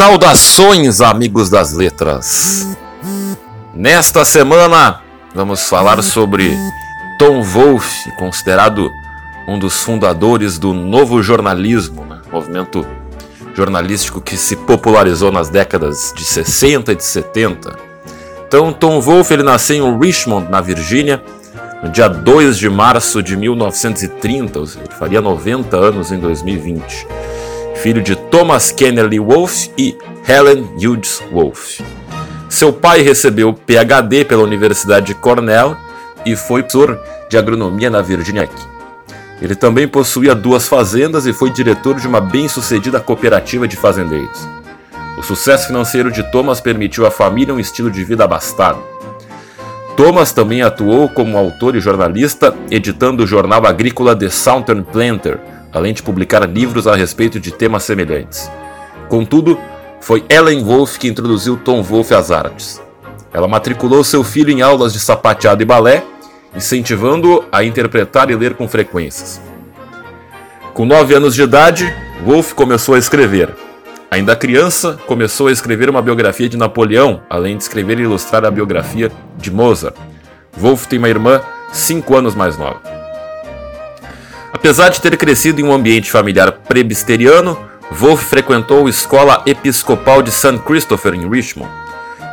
Saudações, amigos das letras! Nesta semana vamos falar sobre Tom Wolfe, considerado um dos fundadores do novo jornalismo, né? movimento jornalístico que se popularizou nas décadas de 60 e de 70. Então, Tom Wolfe ele nasceu em Richmond, na Virgínia, no dia 2 de março de 1930, ele faria 90 anos em 2020 filho de Thomas Kennedy Wolfe e Helen Hughes Wolfe. Seu pai recebeu PhD pela Universidade de Cornell e foi professor de agronomia na Virginia. Ele também possuía duas fazendas e foi diretor de uma bem-sucedida cooperativa de fazendeiros. O sucesso financeiro de Thomas permitiu à família um estilo de vida abastado. Thomas também atuou como autor e jornalista, editando o jornal agrícola The Southern Planter, além de publicar livros a respeito de temas semelhantes. Contudo, foi Ellen Wolf que introduziu Tom Wolfe às artes. Ela matriculou seu filho em aulas de sapateado e balé, incentivando-o a interpretar e ler com frequências. Com nove anos de idade, Wolf começou a escrever. Ainda criança, começou a escrever uma biografia de Napoleão, além de escrever e ilustrar a biografia de Mozart. Wolf tem uma irmã cinco anos mais nova. Apesar de ter crescido em um ambiente familiar presbiteriano, Wolff frequentou a Escola Episcopal de St. Christopher em Richmond.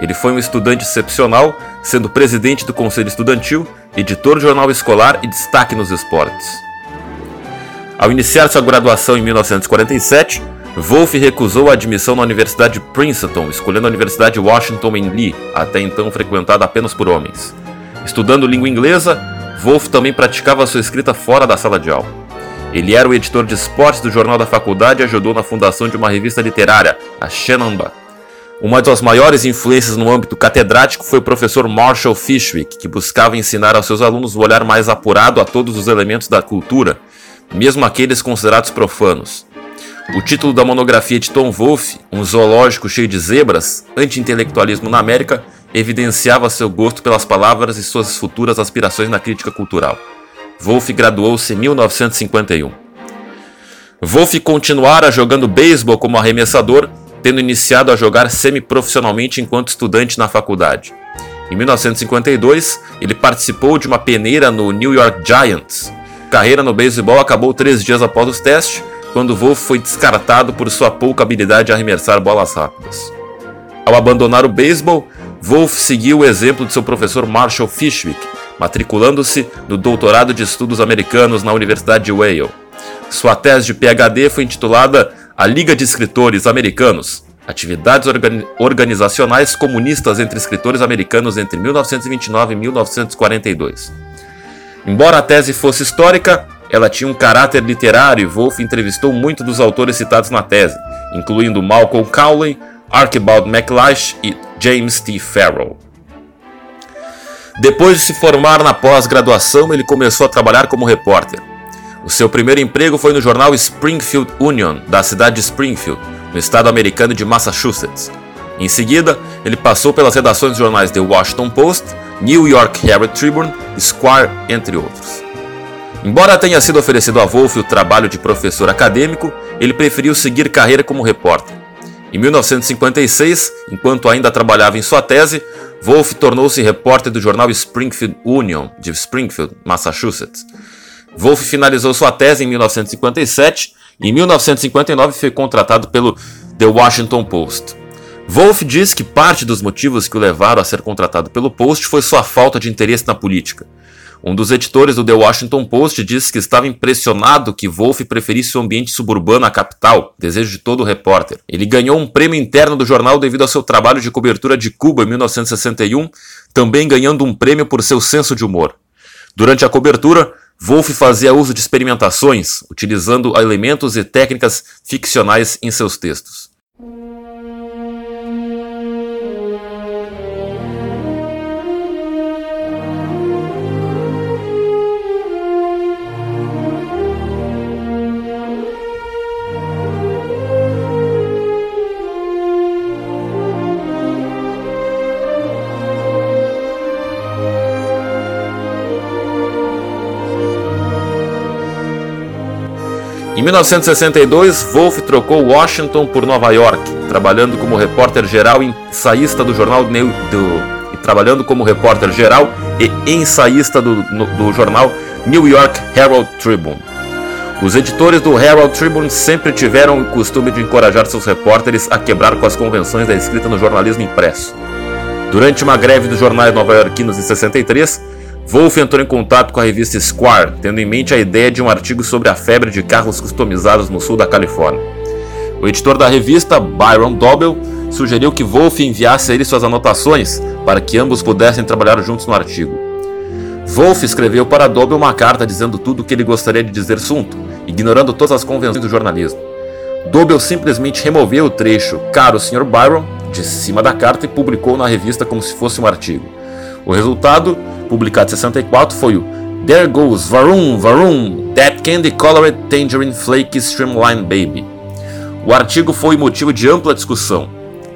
Ele foi um estudante excepcional, sendo presidente do conselho estudantil, editor de jornal escolar e destaque nos esportes. Ao iniciar sua graduação em 1947, Wolff recusou a admissão na Universidade de Princeton, escolhendo a Universidade Washington em Lee, até então frequentada apenas por homens. Estudando língua inglesa, Wolff também praticava sua escrita fora da sala de aula. Ele era o editor de esportes do jornal da faculdade e ajudou na fundação de uma revista literária, a Shenandoah. Uma das maiores influências no âmbito catedrático foi o professor Marshall Fishwick, que buscava ensinar aos seus alunos o olhar mais apurado a todos os elementos da cultura, mesmo aqueles considerados profanos. O título da monografia de Tom Wolfe, Um Zoológico Cheio de Zebras, Anti-Intelectualismo na América, evidenciava seu gosto pelas palavras e suas futuras aspirações na crítica cultural. Wolff graduou-se em 1951. Wolff continuara jogando beisebol como arremessador, tendo iniciado a jogar semi-profissionalmente enquanto estudante na faculdade. Em 1952, ele participou de uma peneira no New York Giants. Carreira no beisebol acabou três dias após os testes, quando Wolff foi descartado por sua pouca habilidade a arremessar bolas rápidas. Ao abandonar o beisebol, Wolff seguiu o exemplo de seu professor Marshall Fishwick, matriculando-se no doutorado de estudos americanos na Universidade de Yale. Sua tese de PhD foi intitulada A Liga de Escritores Americanos: Atividades Organizacionais Comunistas entre Escritores Americanos entre 1929 e 1942. Embora a tese fosse histórica, ela tinha um caráter literário e Wolff entrevistou muitos dos autores citados na tese, incluindo Malcolm Cowley, Archibald MacLeish e James T. Farrell. Depois de se formar na pós-graduação, ele começou a trabalhar como repórter. O seu primeiro emprego foi no jornal Springfield Union, da cidade de Springfield, no estado americano de Massachusetts. Em seguida, ele passou pelas redações de jornais The Washington Post, New York Herald Tribune, Squire, entre outros. Embora tenha sido oferecido a Wolff o trabalho de professor acadêmico, ele preferiu seguir carreira como repórter. Em 1956, enquanto ainda trabalhava em sua tese, Wolff tornou-se repórter do jornal Springfield Union, de Springfield, Massachusetts. Wolff finalizou sua tese em 1957 e em 1959 foi contratado pelo The Washington Post. Wolff diz que parte dos motivos que o levaram a ser contratado pelo Post foi sua falta de interesse na política. Um dos editores do The Washington Post disse que estava impressionado que Wolff preferisse o ambiente suburbano à capital, desejo de todo repórter. Ele ganhou um prêmio interno do jornal devido ao seu trabalho de cobertura de Cuba em 1961, também ganhando um prêmio por seu senso de humor. Durante a cobertura, Wolff fazia uso de experimentações, utilizando elementos e técnicas ficcionais em seus textos. 1962, Wolff trocou Washington por Nova York, trabalhando como repórter geral e ensaísta do jornal New, do, e trabalhando como repórter geral e ensaísta do, do jornal New York Herald Tribune. Os editores do Herald Tribune sempre tiveram o costume de encorajar seus repórteres a quebrar com as convenções da escrita no jornalismo impresso. Durante uma greve dos jornais nova-iorquinos em 63, Wolff entrou em contato com a revista Square, tendo em mente a ideia de um artigo sobre a febre de carros customizados no sul da Califórnia. O editor da revista, Byron Dobell, sugeriu que Wolff enviasse a ele suas anotações para que ambos pudessem trabalhar juntos no artigo. Wolff escreveu para Dobell uma carta dizendo tudo o que ele gostaria de dizer junto, ignorando todas as convenções do jornalismo. Dobell simplesmente removeu o trecho Caro Sr. Byron de cima da carta e publicou na revista como se fosse um artigo. O resultado, publicado em 64, foi o There Goes Varum Varum That Candy Colored Tangerine Flake Streamline Baby. O artigo foi motivo de ampla discussão,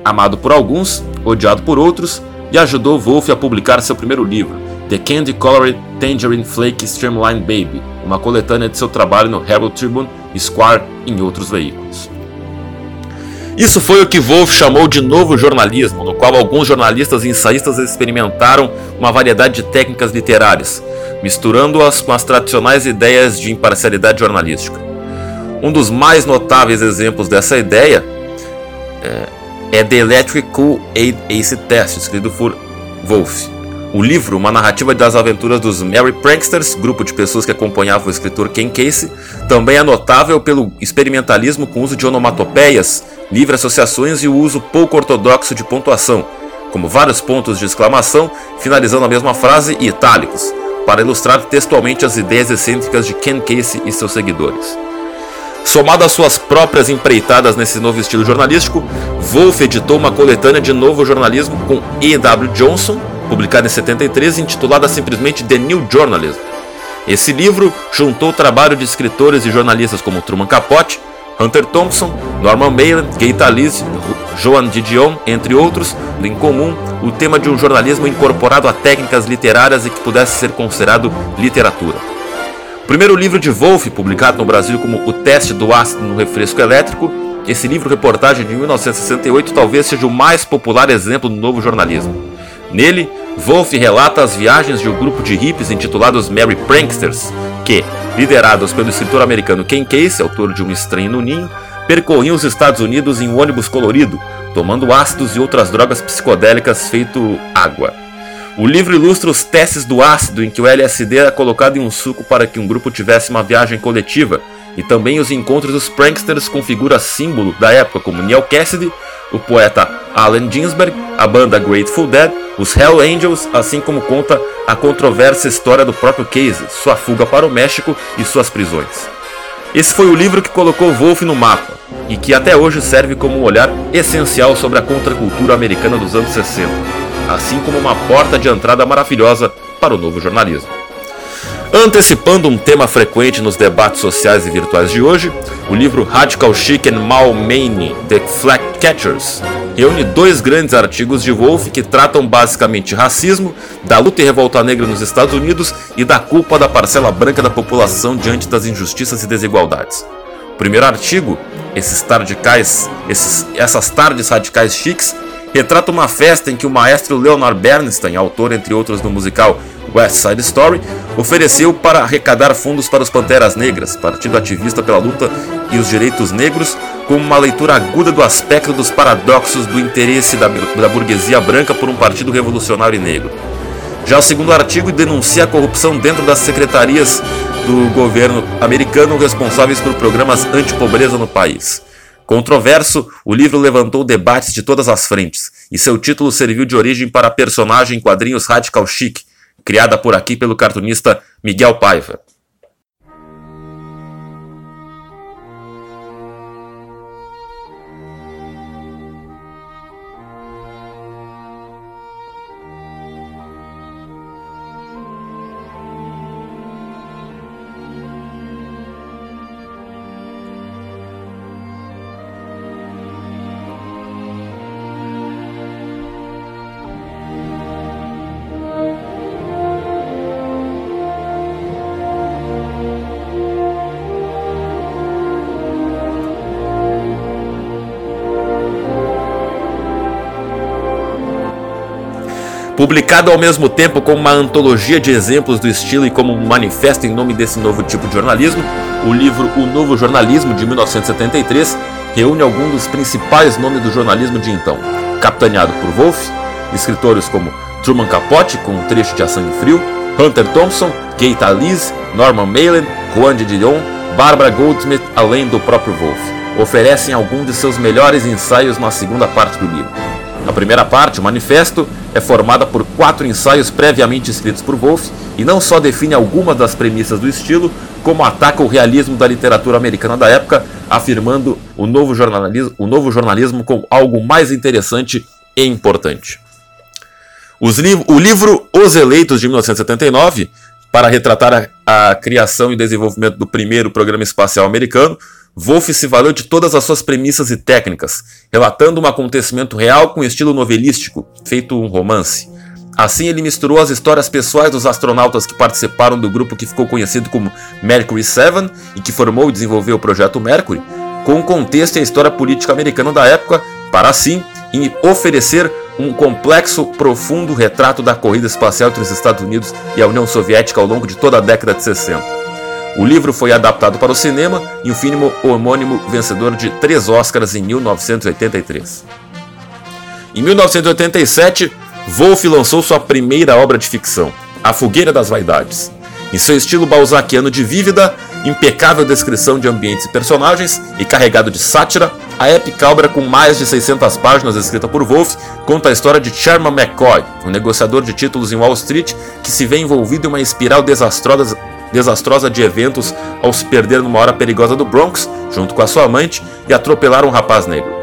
amado por alguns, odiado por outros, e ajudou Wolff a publicar seu primeiro livro, The Candy Colored Tangerine Flake Streamline Baby, uma coletânea de seu trabalho no Herald Tribune, Square e em outros veículos. Isso foi o que Wolff chamou de novo jornalismo, no qual alguns jornalistas e ensaístas experimentaram uma variedade de técnicas literárias, misturando-as com as tradicionais ideias de imparcialidade jornalística. Um dos mais notáveis exemplos dessa ideia é, é The Electric Aid Ace Test, escrito por Wolff. O livro, uma narrativa das aventuras dos Merry Pranksters, grupo de pessoas que acompanhava o escritor Ken Casey, também é notável pelo experimentalismo com uso de onomatopeias, livre associações e o uso pouco ortodoxo de pontuação, como vários pontos de exclamação finalizando a mesma frase e itálicos, para ilustrar textualmente as ideias excêntricas de Ken Casey e seus seguidores. Somado às suas próprias empreitadas nesse novo estilo jornalístico, Wolff editou uma coletânea de novo jornalismo com E.W. Johnson, publicada em 73 intitulada simplesmente The New Journalism. Esse livro juntou o trabalho de escritores e jornalistas como Truman Capote, Hunter Thompson, Norman Mailer, Gay Talese, Joan Didion, entre outros, em comum o tema de um jornalismo incorporado a técnicas literárias e que pudesse ser considerado literatura. O primeiro livro de Wolff, publicado no Brasil como O Teste do Ácido no Refresco Elétrico, esse livro reportagem de 1968 talvez seja o mais popular exemplo do novo jornalismo. Nele, Wolff relata as viagens de um grupo de hippies intitulados Merry Pranksters, que, liderados pelo escritor americano Ken Casey, autor de Um Estranho no Ninho, percorriam os Estados Unidos em um ônibus colorido, tomando ácidos e outras drogas psicodélicas feito água. O livro ilustra os testes do ácido em que o LSD era colocado em um suco para que um grupo tivesse uma viagem coletiva, e também os encontros dos pranksters com figuras símbolo da época como Neil Cassidy, o poeta Allen Ginsberg, a banda Grateful Dead, os Hell Angels, assim como conta a controversa história do próprio Casey, sua fuga para o México e suas prisões. Esse foi o livro que colocou Wolff no mapa e que até hoje serve como um olhar essencial sobre a contracultura americana dos anos 60, assim como uma porta de entrada maravilhosa para o novo jornalismo. Antecipando um tema frequente nos debates sociais e virtuais de hoje, o livro Radical Chic and Mal Mane, The Flag Catchers, reúne dois grandes artigos de Wolff que tratam basicamente racismo, da luta e revolta negra nos Estados Unidos e da culpa da parcela branca da população diante das injustiças e desigualdades. O primeiro artigo, esses tardicais, esses, essas tardes radicais chiques, retrata uma festa em que o maestro Leonard Bernstein, autor entre outros do musical West Side Story, ofereceu para arrecadar fundos para os Panteras Negras, partido ativista pela luta e os direitos negros, como uma leitura aguda do aspecto dos paradoxos do interesse da, da burguesia branca por um partido revolucionário e negro. Já o segundo artigo denuncia a corrupção dentro das secretarias do governo americano responsáveis por programas anti-pobreza no país. Controverso, o livro levantou debates de todas as frentes, e seu título serviu de origem para a personagem em quadrinhos Radical Chic, criada por aqui pelo cartunista Miguel Paiva. Publicado ao mesmo tempo como uma antologia de exemplos do estilo e como um manifesto em nome desse novo tipo de jornalismo, o livro O Novo Jornalismo, de 1973, reúne alguns dos principais nomes do jornalismo de então, capitaneado por Wolff, escritores como Truman Capote, com um trecho de A Sangue Frio, Hunter Thompson, Keita Talese, Norman Mailen, Juan de Dion, Barbara Goldsmith, além do próprio Wolff. Oferecem alguns de seus melhores ensaios na segunda parte do livro. A primeira parte, o manifesto, é formada por quatro ensaios previamente escritos por Wolff e não só define algumas das premissas do estilo, como ataca o realismo da literatura americana da época, afirmando o novo jornalismo, o novo jornalismo como algo mais interessante e importante. Li o livro Os Eleitos de 1979, para retratar a, a criação e desenvolvimento do primeiro programa espacial americano, Wolff se valeu de todas as suas premissas e técnicas, relatando um acontecimento real com estilo novelístico, feito um romance. Assim, ele misturou as histórias pessoais dos astronautas que participaram do grupo que ficou conhecido como Mercury 7 e que formou e desenvolveu o projeto Mercury, com o contexto e a história política americana da época, para assim oferecer um complexo, profundo retrato da corrida espacial entre os Estados Unidos e a União Soviética ao longo de toda a década de 60. O livro foi adaptado para o cinema e o filme homônimo vencedor de três Oscars em 1983. Em 1987, Wolff lançou sua primeira obra de ficção, A Fogueira das Vaidades. Em seu estilo balzaquiano de vívida, impecável descrição de ambientes e personagens e carregado de sátira, a épica obra com mais de 600 páginas escrita por Wolff conta a história de Sherman McCoy, um negociador de títulos em Wall Street que se vê envolvido em uma espiral desastrosa desastrosa de eventos ao se perder numa hora perigosa do Bronx, junto com a sua amante, e atropelar um rapaz negro.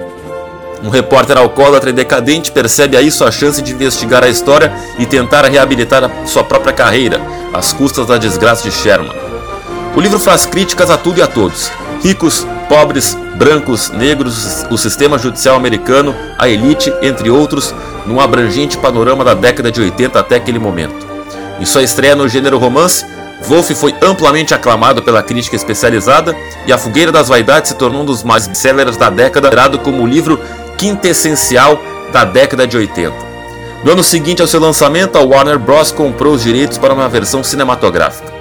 Um repórter alcoólatra e decadente percebe aí sua chance de investigar a história e tentar reabilitar sua própria carreira, às custas da desgraça de Sherman. O livro faz críticas a tudo e a todos: ricos, pobres, brancos, negros, o sistema judicial americano, a elite, entre outros, num abrangente panorama da década de 80 até aquele momento. Em sua estreia no gênero romance, Wolff foi amplamente aclamado pela crítica especializada e A Fogueira das Vaidades se tornou um dos mais sellers da década, considerado como o livro quintessencial da década de 80. No ano seguinte ao seu lançamento, a Warner Bros. comprou os direitos para uma versão cinematográfica.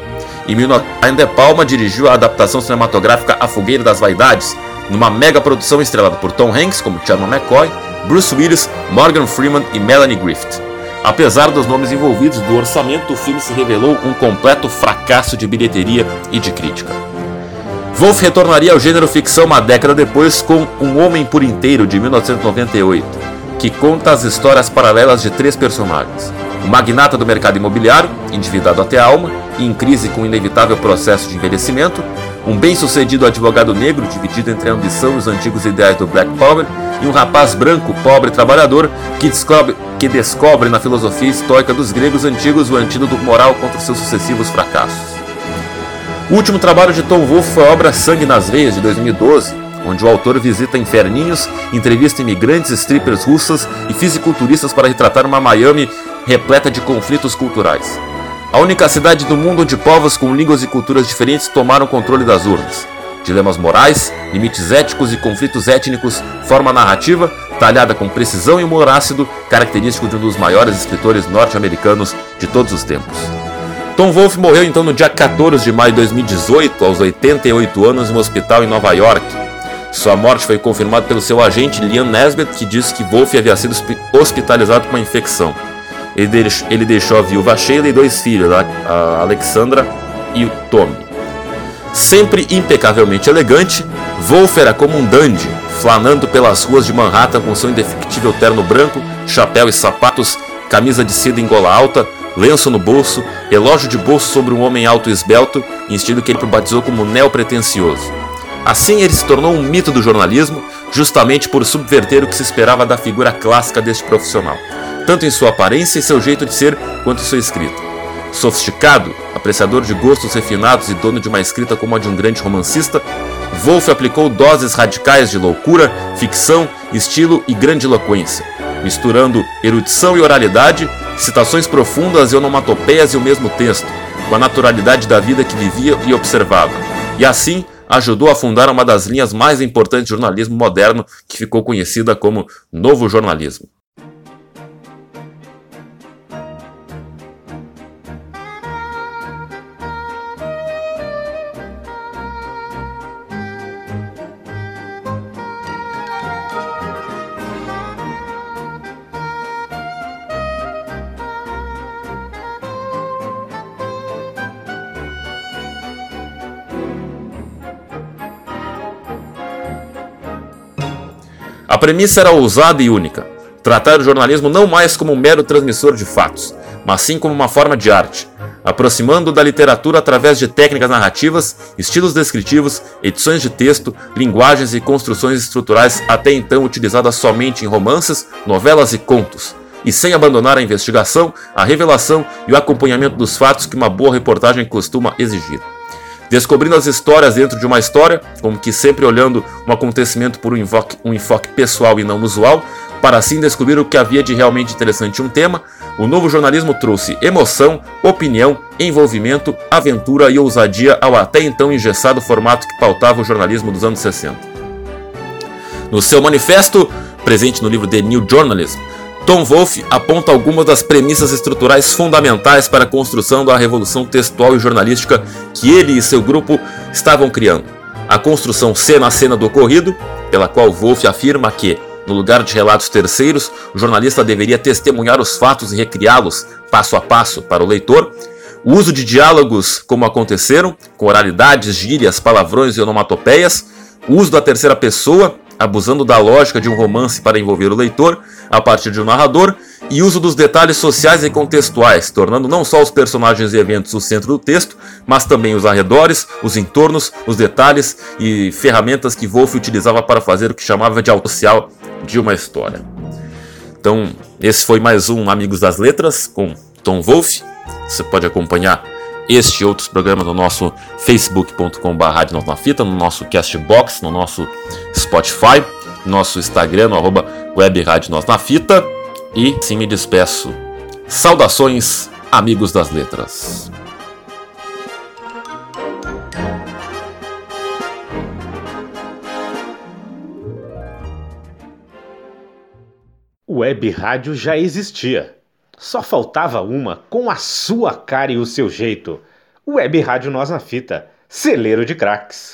Em 1990, De Palma dirigiu a adaptação cinematográfica A Fogueira das Vaidades, numa mega produção estrelada por Tom Hanks como Chairman McCoy, Bruce Willis, Morgan Freeman e Melanie Griffith. Apesar dos nomes envolvidos do orçamento, o filme se revelou um completo fracasso de bilheteria e de crítica. Wolff retornaria ao gênero ficção uma década depois com Um Homem por Inteiro, de 1998, que conta as histórias paralelas de três personagens. O magnata do mercado imobiliário, endividado até a alma e em crise com o inevitável processo de envelhecimento, um bem-sucedido advogado negro dividido entre a ambição e os antigos ideais do Black Power, e um rapaz branco, pobre trabalhador que descobre, que descobre na filosofia estoica dos gregos antigos o antídoto moral contra seus sucessivos fracassos. O último trabalho de Tom Wolfe foi a obra Sangue nas Veias, de 2012, onde o autor visita inferninhos, entrevista imigrantes, strippers russas e fisiculturistas para retratar uma Miami repleta de conflitos culturais. A única cidade do mundo onde povos com línguas e culturas diferentes tomaram controle das urnas. Dilemas morais, limites éticos e conflitos étnicos formam a narrativa, talhada com precisão e humor ácido, característico de um dos maiores escritores norte-americanos de todos os tempos. Tom Wolfe morreu então no dia 14 de maio de 2018, aos 88 anos, em um hospital em Nova York. Sua morte foi confirmada pelo seu agente Liam Nesbitt, que disse que Wolfe havia sido hospitalizado com uma infecção. Ele deixou a viúva Sheila e dois filhos, a Alexandra e o Tommy. Sempre impecavelmente elegante, Wolf era como um dandy, flanando pelas ruas de Manhattan com seu indefectível terno branco, chapéu e sapatos, camisa de seda em gola alta, lenço no bolso, relógio de bolso sobre um homem alto e esbelto, em estilo que ele batizou como neopretensioso. Assim ele se tornou um mito do jornalismo, justamente por subverter o que se esperava da figura clássica deste profissional, tanto em sua aparência e seu jeito de ser, quanto em sua escrita. Sofisticado, apreciador de gostos refinados e dono de uma escrita como a de um grande romancista, Wolff aplicou doses radicais de loucura, ficção, estilo e grandiloquência, misturando erudição e oralidade, citações profundas e onomatopeias e o mesmo texto, com a naturalidade da vida que vivia e observava, e assim ajudou a fundar uma das linhas mais importantes do jornalismo moderno que ficou conhecida como Novo Jornalismo. Premissa era ousada e única: tratar o jornalismo não mais como um mero transmissor de fatos, mas sim como uma forma de arte, aproximando da literatura através de técnicas narrativas, estilos descritivos, edições de texto, linguagens e construções estruturais até então utilizadas somente em romances, novelas e contos, e sem abandonar a investigação, a revelação e o acompanhamento dos fatos que uma boa reportagem costuma exigir descobrindo as histórias dentro de uma história, como que sempre olhando um acontecimento por um enfoque, um enfoque pessoal e não usual, para assim descobrir o que havia de realmente interessante em um tema, o novo jornalismo trouxe emoção, opinião, envolvimento, aventura e ousadia ao até então engessado formato que pautava o jornalismo dos anos 60. No seu manifesto, presente no livro The New Journalism, Tom Wolfe aponta algumas das premissas estruturais fundamentais para a construção da revolução textual e jornalística que ele e seu grupo estavam criando. A construção cena a cena do ocorrido, pela qual Wolfe afirma que, no lugar de relatos terceiros, o jornalista deveria testemunhar os fatos e recriá-los passo a passo para o leitor. O uso de diálogos como aconteceram, com oralidades, gírias, palavrões e onomatopeias. O uso da terceira pessoa, abusando da lógica de um romance para envolver o leitor, a partir de um narrador, e uso dos detalhes sociais e contextuais, tornando não só os personagens e eventos o centro do texto, mas também os arredores, os entornos, os detalhes e ferramentas que Wolff utilizava para fazer o que chamava de auto social de uma história. Então, esse foi mais um Amigos das Letras com Tom Wolff. Você pode acompanhar este e outros programas no nosso facebook.com.br na fita, no nosso Castbox, no nosso Spotify, nosso Instagram, no arroba web na Fita. E sim me despeço. Saudações, amigos das letras. Web rádio já existia. Só faltava uma com a sua cara e o seu jeito. Web Rádio Nós na Fita, celeiro de craques.